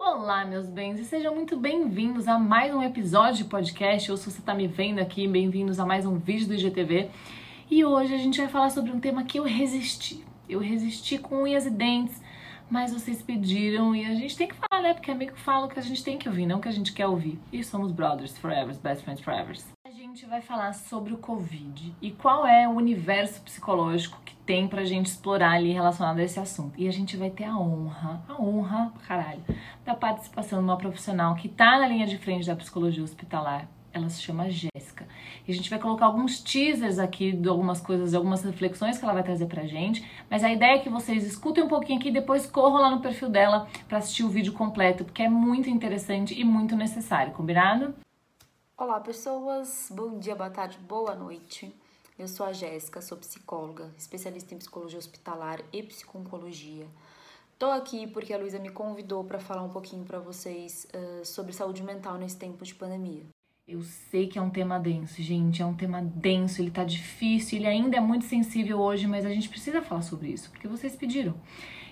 Olá, meus bens, e sejam muito bem-vindos a mais um episódio de podcast, ou se você está me vendo aqui, bem-vindos a mais um vídeo do IGTV. E hoje a gente vai falar sobre um tema que eu resisti. Eu resisti com unhas e dentes, mas vocês pediram e a gente tem que falar, né? Porque amigo fala o que a gente tem que ouvir, não o que a gente quer ouvir. E somos brothers forever, best friends forever. Gente vai falar sobre o Covid e qual é o universo psicológico que tem pra gente explorar ali relacionado a esse assunto. E a gente vai ter a honra, a honra, caralho, da participação de uma profissional que tá na linha de frente da psicologia hospitalar. Ela se chama Jéssica. E a gente vai colocar alguns teasers aqui de algumas coisas, algumas reflexões que ela vai trazer pra gente. Mas a ideia é que vocês escutem um pouquinho aqui e depois corram lá no perfil dela para assistir o vídeo completo, porque é muito interessante e muito necessário, combinado? Olá, pessoas. Bom dia, boa tarde, boa noite. Eu sou a Jéssica, sou psicóloga, especialista em psicologia hospitalar e psiconcologia. Tô aqui porque a Luísa me convidou para falar um pouquinho para vocês uh, sobre saúde mental nesse tempo de pandemia. Eu sei que é um tema denso, gente, é um tema denso, ele tá difícil, ele ainda é muito sensível hoje, mas a gente precisa falar sobre isso, porque vocês pediram.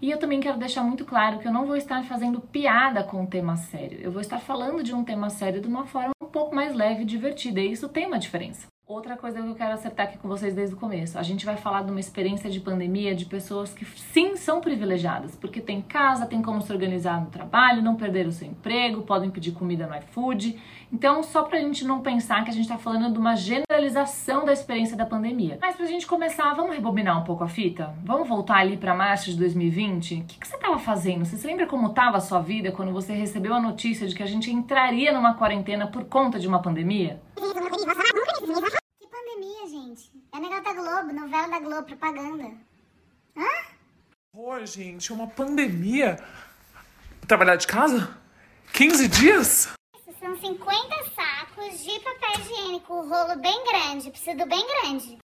E eu também quero deixar muito claro que eu não vou estar fazendo piada com o tema sério. Eu vou estar falando de um tema sério de uma forma um pouco mais leve e divertida, e isso tem uma diferença. Outra coisa que eu quero acertar aqui com vocês desde o começo. A gente vai falar de uma experiência de pandemia de pessoas que sim são privilegiadas, porque tem casa, tem como se organizar no trabalho, não perderam o seu emprego, podem pedir comida no iFood. Então, só pra gente não pensar que a gente tá falando de uma generalização da experiência da pandemia. Mas pra gente começar, vamos rebobinar um pouco a fita? Vamos voltar ali para março de 2020? O que, que você tava fazendo? Você se lembra como tava a sua vida quando você recebeu a notícia de que a gente entraria numa quarentena por conta de uma pandemia? Gente. É negócio da Globo, novela da Globo, propaganda. Hã? Pô, gente, é uma pandemia. Trabalhar de casa? 15 dias? Isso são 50 sacos de papel higiênico, o rolo bem grande, precisa bem grande.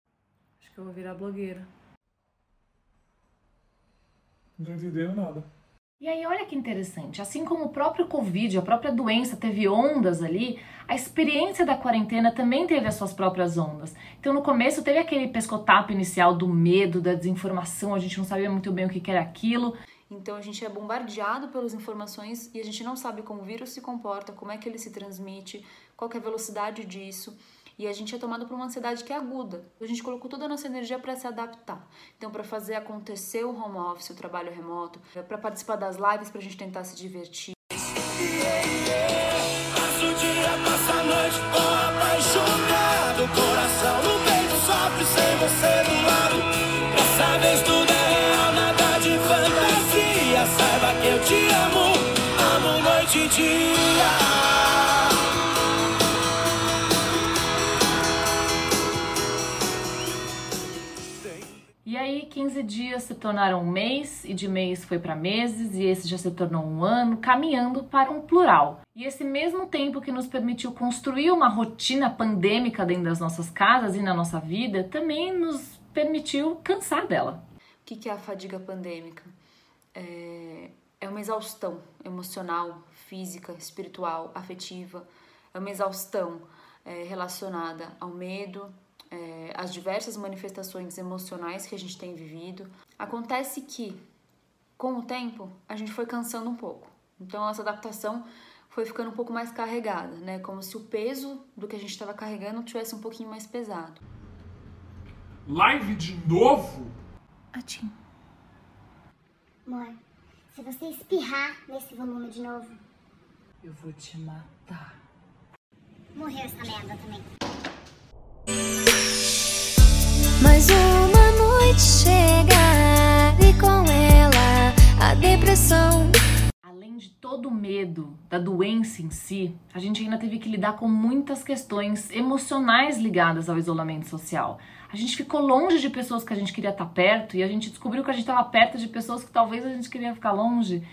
Acho que eu vou virar blogueira. Não tô entendendo nada. E aí, olha que interessante, assim como o próprio Covid, a própria doença teve ondas ali, a experiência da quarentena também teve as suas próprias ondas. Então, no começo, teve aquele pescotapo inicial do medo, da desinformação, a gente não sabia muito bem o que era aquilo. Então a gente é bombardeado pelas informações e a gente não sabe como o vírus se comporta, como é que ele se transmite, qual é a velocidade disso. E a gente é tomado por uma ansiedade que é aguda. A gente colocou toda a nossa energia para se adaptar. Então, para fazer acontecer o home office, o trabalho remoto, para participar das lives, para a gente tentar se divertir. Aí, 15 dias se tornaram um mês, e de mês foi para meses, e esse já se tornou um ano, caminhando para um plural. E esse mesmo tempo que nos permitiu construir uma rotina pandêmica dentro das nossas casas e na nossa vida, também nos permitiu cansar dela. O que é a fadiga pandêmica? É, é uma exaustão emocional, física, espiritual, afetiva. É uma exaustão é, relacionada ao medo, é, as diversas manifestações emocionais que a gente tem vivido. Acontece que, com o tempo, a gente foi cansando um pouco. Então, essa adaptação foi ficando um pouco mais carregada, né? Como se o peso do que a gente estava carregando tivesse um pouquinho mais pesado. Live de novo? Atim. Amor, se você espirrar nesse volume de novo, Eu vou te matar. morreu essa merda também. Todo o medo da doença em si, a gente ainda teve que lidar com muitas questões emocionais ligadas ao isolamento social. A gente ficou longe de pessoas que a gente queria estar perto e a gente descobriu que a gente estava perto de pessoas que talvez a gente queria ficar longe.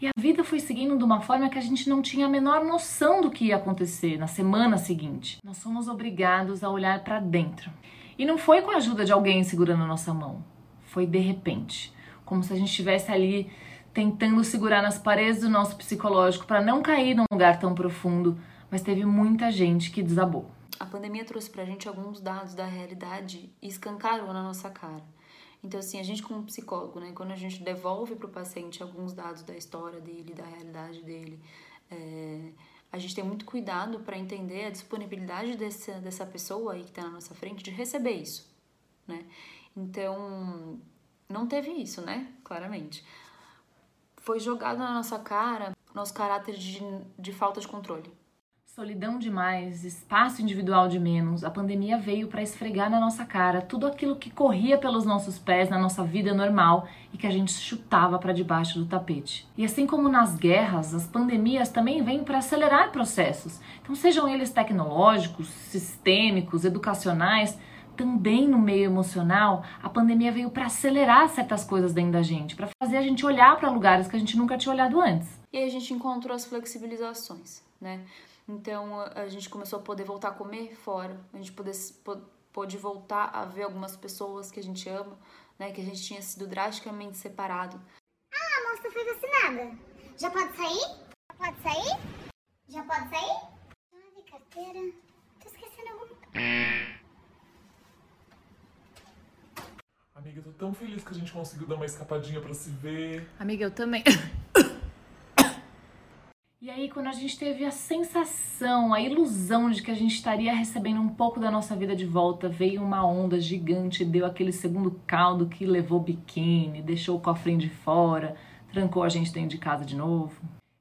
E a vida foi seguindo de uma forma que a gente não tinha a menor noção do que ia acontecer na semana seguinte. Nós fomos obrigados a olhar para dentro. E não foi com a ajuda de alguém segurando a nossa mão. Foi de repente, como se a gente estivesse ali tentando segurar nas paredes do nosso psicológico para não cair num lugar tão profundo, mas teve muita gente que desabou. a pandemia trouxe pra gente alguns dados da realidade e escancarou na nossa cara. Então, assim, a gente como psicólogo, né, quando a gente devolve para o paciente alguns dados da história dele, da realidade dele, é, a gente tem muito cuidado para entender a disponibilidade dessa, dessa pessoa aí que está na nossa frente de receber isso, né? Então, não teve isso, né? Claramente. Foi jogado na nossa cara nosso caráter de, de falta de controle. Solidão demais, espaço individual de menos. A pandemia veio para esfregar na nossa cara tudo aquilo que corria pelos nossos pés na nossa vida normal e que a gente chutava para debaixo do tapete. E assim como nas guerras, as pandemias também vêm para acelerar processos. Então, sejam eles tecnológicos, sistêmicos, educacionais, também no meio emocional, a pandemia veio para acelerar certas coisas dentro da gente, para fazer a gente olhar para lugares que a gente nunca tinha olhado antes. E aí a gente encontrou as flexibilizações, né? Então a gente começou a poder voltar a comer fora, a gente poder, pôde voltar a ver algumas pessoas que a gente ama, né? Que a gente tinha sido drasticamente separado. Ah, a moça foi vacinada. Já pode sair? Já pode sair? Já pode sair? Chave, carteira. Amiga, eu tô tão feliz que a gente conseguiu dar uma escapadinha pra se ver. Amiga, eu também. E aí, quando a gente teve a sensação, a ilusão de que a gente estaria recebendo um pouco da nossa vida de volta, veio uma onda gigante, deu aquele segundo caldo que levou biquíni, deixou o cofrinho de fora, trancou a gente dentro de casa de novo.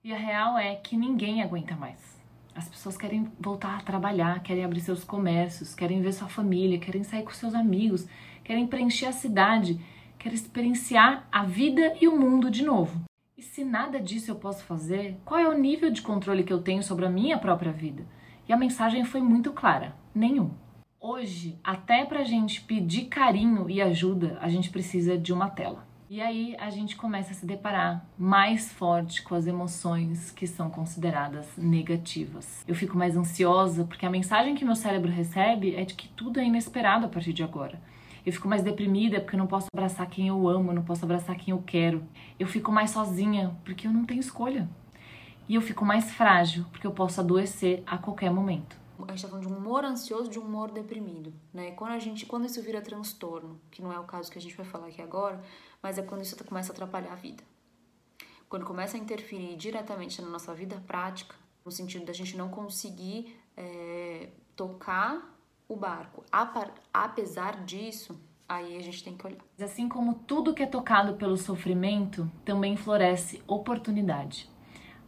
E a real é que ninguém aguenta mais. As pessoas querem voltar a trabalhar, querem abrir seus comércios, querem ver sua família, querem sair com seus amigos, querem preencher a cidade, querem experienciar a vida e o mundo de novo. E se nada disso eu posso fazer, qual é o nível de controle que eu tenho sobre a minha própria vida? E a mensagem foi muito clara: nenhum. Hoje, até pra gente pedir carinho e ajuda, a gente precisa de uma tela. E aí a gente começa a se deparar mais forte com as emoções que são consideradas negativas. Eu fico mais ansiosa porque a mensagem que meu cérebro recebe é de que tudo é inesperado a partir de agora. Eu fico mais deprimida porque eu não posso abraçar quem eu amo, não posso abraçar quem eu quero. Eu fico mais sozinha porque eu não tenho escolha. E eu fico mais frágil porque eu posso adoecer a qualquer momento. A gente tá falando de um humor ansioso, de um humor deprimido, né? Quando a gente, quando isso vira transtorno, que não é o caso que a gente vai falar aqui agora, mas é quando isso começa a atrapalhar a vida. Quando começa a interferir diretamente na nossa vida prática, no sentido da gente não conseguir é, tocar o barco. Apesar disso, aí a gente tem que olhar. Assim como tudo que é tocado pelo sofrimento, também floresce oportunidade.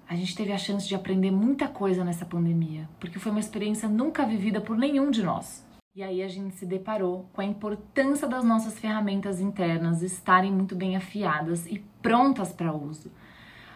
A gente teve a chance de aprender muita coisa nessa pandemia, porque foi uma experiência nunca vivida por nenhum de nós. E aí a gente se deparou com a importância das nossas ferramentas internas estarem muito bem afiadas e prontas para uso.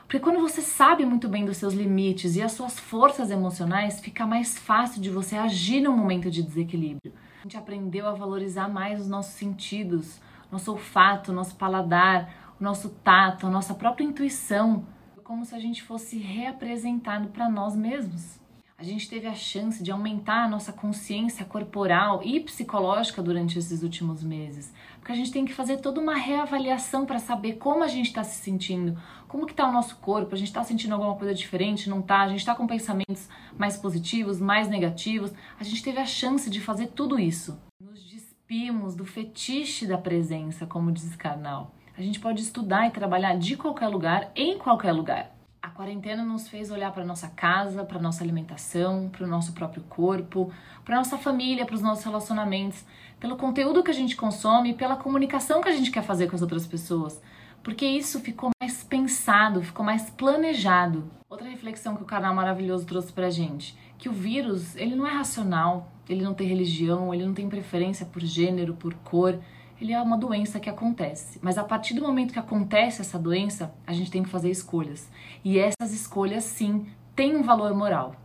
Porque quando você sabe muito bem dos seus limites e as suas forças emocionais, fica mais fácil de você agir no momento de desequilíbrio. A gente aprendeu a valorizar mais os nossos sentidos, nosso olfato, nosso paladar, o nosso tato, a nossa própria intuição, como se a gente fosse reapresentado para nós mesmos. A gente teve a chance de aumentar a nossa consciência corporal e psicológica durante esses últimos meses. Porque a gente tem que fazer toda uma reavaliação para saber como a gente está se sentindo, como que está o nosso corpo, a gente está sentindo alguma coisa diferente, não está? A gente está com pensamentos mais positivos, mais negativos. A gente teve a chance de fazer tudo isso. Nos despimos do fetiche da presença, como diz Karnal. A gente pode estudar e trabalhar de qualquer lugar, em qualquer lugar. A quarentena nos fez olhar para nossa casa, para nossa alimentação, para o nosso próprio corpo, para nossa família, para os nossos relacionamentos, pelo conteúdo que a gente consome, pela comunicação que a gente quer fazer com as outras pessoas, porque isso ficou mais pensado, ficou mais planejado. Outra reflexão que o canal maravilhoso trouxe pra gente, que o vírus, ele não é racional, ele não tem religião, ele não tem preferência por gênero, por cor, ele é uma doença que acontece. Mas a partir do momento que acontece essa doença, a gente tem que fazer escolhas. E essas escolhas, sim, têm um valor moral.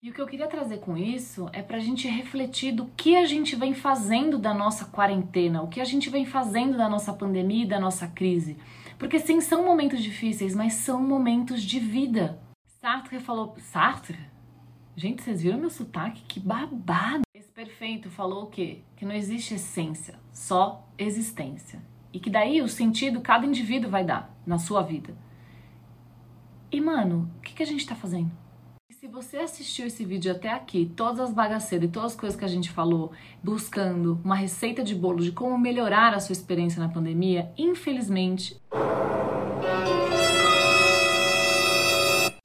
E o que eu queria trazer com isso é para a gente refletir do que a gente vem fazendo da nossa quarentena, o que a gente vem fazendo da nossa pandemia e da nossa crise. Porque sim, são momentos difíceis, mas são momentos de vida. Sartre falou. Sartre? Gente, vocês viram meu sotaque? Que babado! Perfeito falou o quê? Que não existe essência, só existência. E que daí o sentido cada indivíduo vai dar na sua vida. E, mano, o que, que a gente tá fazendo? Se você assistiu esse vídeo até aqui, todas as bagaceiras e todas as coisas que a gente falou, buscando uma receita de bolo de como melhorar a sua experiência na pandemia, infelizmente.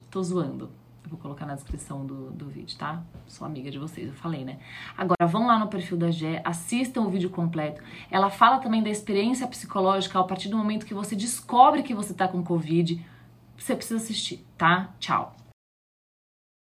Tô zoando. Eu vou colocar na descrição do, do vídeo, tá? Sou amiga de vocês, eu falei, né? Agora, vão lá no perfil da Gé, assistam o vídeo completo. Ela fala também da experiência psicológica a partir do momento que você descobre que você tá com Covid. Você precisa assistir, tá? Tchau.